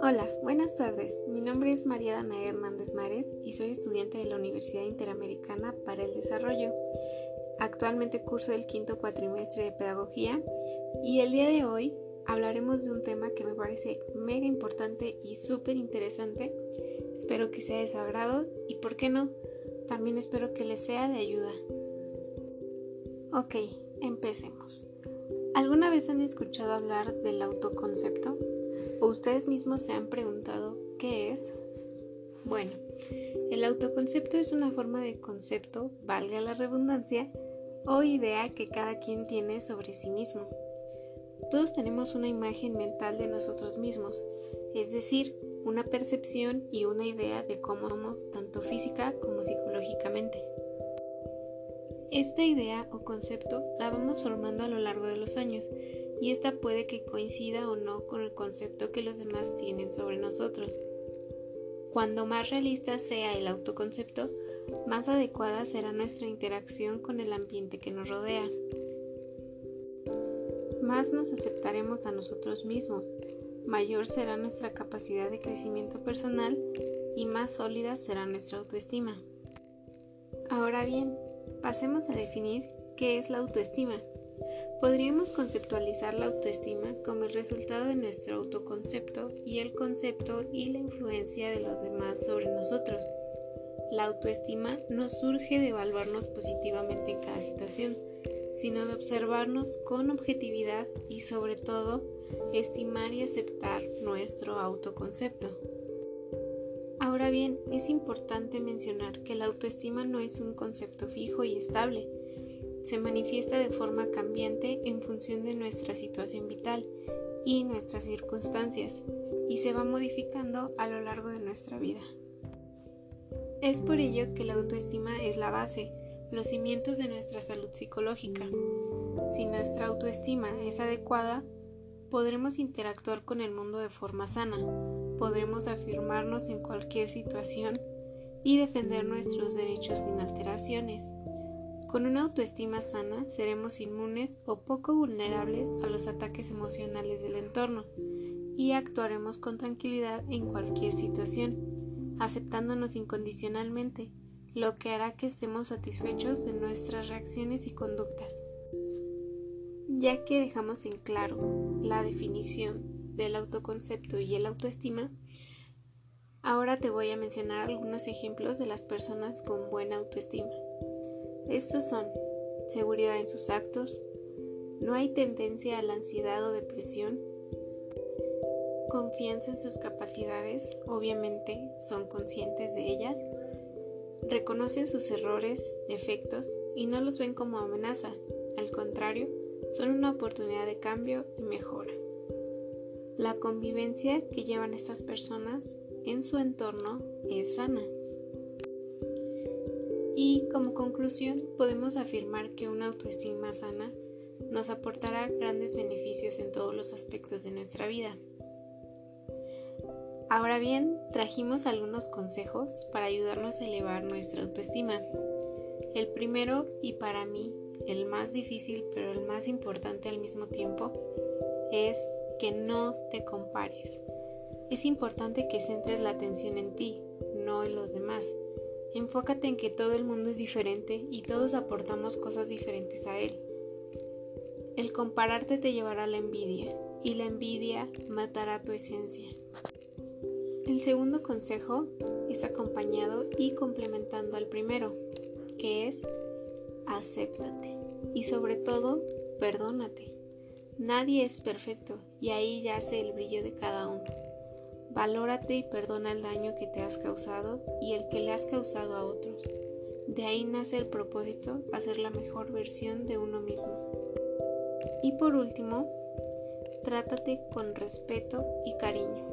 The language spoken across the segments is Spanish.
Hola, buenas tardes. Mi nombre es María Dana Hernández Mares y soy estudiante de la Universidad Interamericana para el Desarrollo. Actualmente curso el quinto cuatrimestre de Pedagogía y el día de hoy hablaremos de un tema que me parece mega importante y súper interesante. Espero que sea de su agrado y, ¿por qué no? También espero que les sea de ayuda. Ok, empecemos. ¿Alguna vez han escuchado hablar del autoconcepto? ¿O ustedes mismos se han preguntado qué es? Bueno, el autoconcepto es una forma de concepto, valga la redundancia, o idea que cada quien tiene sobre sí mismo. Todos tenemos una imagen mental de nosotros mismos, es decir, una percepción y una idea de cómo somos tanto física como psicológicamente. Esta idea o concepto la vamos formando a lo largo de los años y esta puede que coincida o no con el concepto que los demás tienen sobre nosotros. Cuando más realista sea el autoconcepto, más adecuada será nuestra interacción con el ambiente que nos rodea. Más nos aceptaremos a nosotros mismos, mayor será nuestra capacidad de crecimiento personal y más sólida será nuestra autoestima. Ahora bien, pasemos a definir qué es la autoestima. Podríamos conceptualizar la autoestima como el resultado de nuestro autoconcepto y el concepto y la influencia de los demás sobre nosotros. La autoestima no surge de evaluarnos positivamente en cada situación, sino de observarnos con objetividad y sobre todo estimar y aceptar nuestro autoconcepto. Ahora bien, es importante mencionar que la autoestima no es un concepto fijo y estable. Se manifiesta de forma cambiante en función de nuestra situación vital y nuestras circunstancias y se va modificando a lo largo de nuestra vida. Es por ello que la autoestima es la base, los cimientos de nuestra salud psicológica. Si nuestra autoestima es adecuada, podremos interactuar con el mundo de forma sana, podremos afirmarnos en cualquier situación y defender nuestros derechos sin alteraciones. Con una autoestima sana seremos inmunes o poco vulnerables a los ataques emocionales del entorno y actuaremos con tranquilidad en cualquier situación aceptándonos incondicionalmente, lo que hará que estemos satisfechos de nuestras reacciones y conductas. Ya que dejamos en claro la definición del autoconcepto y el autoestima, ahora te voy a mencionar algunos ejemplos de las personas con buena autoestima. Estos son seguridad en sus actos, no hay tendencia a la ansiedad o depresión, confianza en sus capacidades, obviamente son conscientes de ellas, reconocen sus errores, defectos y no los ven como amenaza, al contrario, son una oportunidad de cambio y mejora. La convivencia que llevan estas personas en su entorno es sana. Y como conclusión podemos afirmar que una autoestima sana nos aportará grandes beneficios en todos los aspectos de nuestra vida. Ahora bien, trajimos algunos consejos para ayudarnos a elevar nuestra autoestima. El primero y para mí el más difícil pero el más importante al mismo tiempo es que no te compares. Es importante que centres la atención en ti, no en los demás. Enfócate en que todo el mundo es diferente y todos aportamos cosas diferentes a él. El compararte te llevará a la envidia y la envidia matará tu esencia. El segundo consejo es acompañado y complementando al primero, que es acéptate y sobre todo perdónate. Nadie es perfecto y ahí yace el brillo de cada uno. Valórate y perdona el daño que te has causado y el que le has causado a otros. De ahí nace el propósito, hacer la mejor versión de uno mismo. Y por último, trátate con respeto y cariño.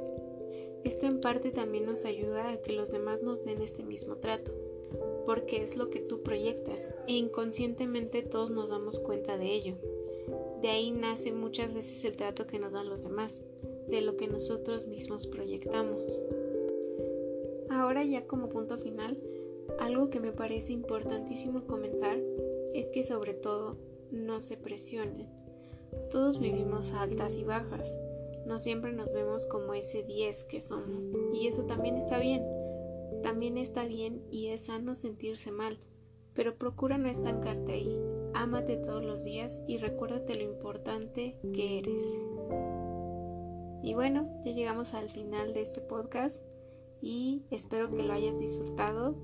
Esto en parte también nos ayuda a que los demás nos den este mismo trato, porque es lo que tú proyectas e inconscientemente todos nos damos cuenta de ello. De ahí nace muchas veces el trato que nos dan los demás, de lo que nosotros mismos proyectamos. Ahora ya como punto final, algo que me parece importantísimo comentar es que sobre todo no se presionen. Todos vivimos altas y bajas. No siempre nos vemos como ese 10 que somos. Y eso también está bien. También está bien y es sano sentirse mal. Pero procura no estancarte ahí. Ámate todos los días y recuérdate lo importante que eres. Y bueno, ya llegamos al final de este podcast y espero que lo hayas disfrutado,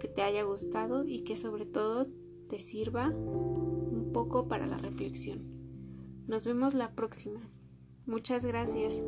que te haya gustado y que sobre todo te sirva un poco para la reflexión. Nos vemos la próxima. Muchas gracias.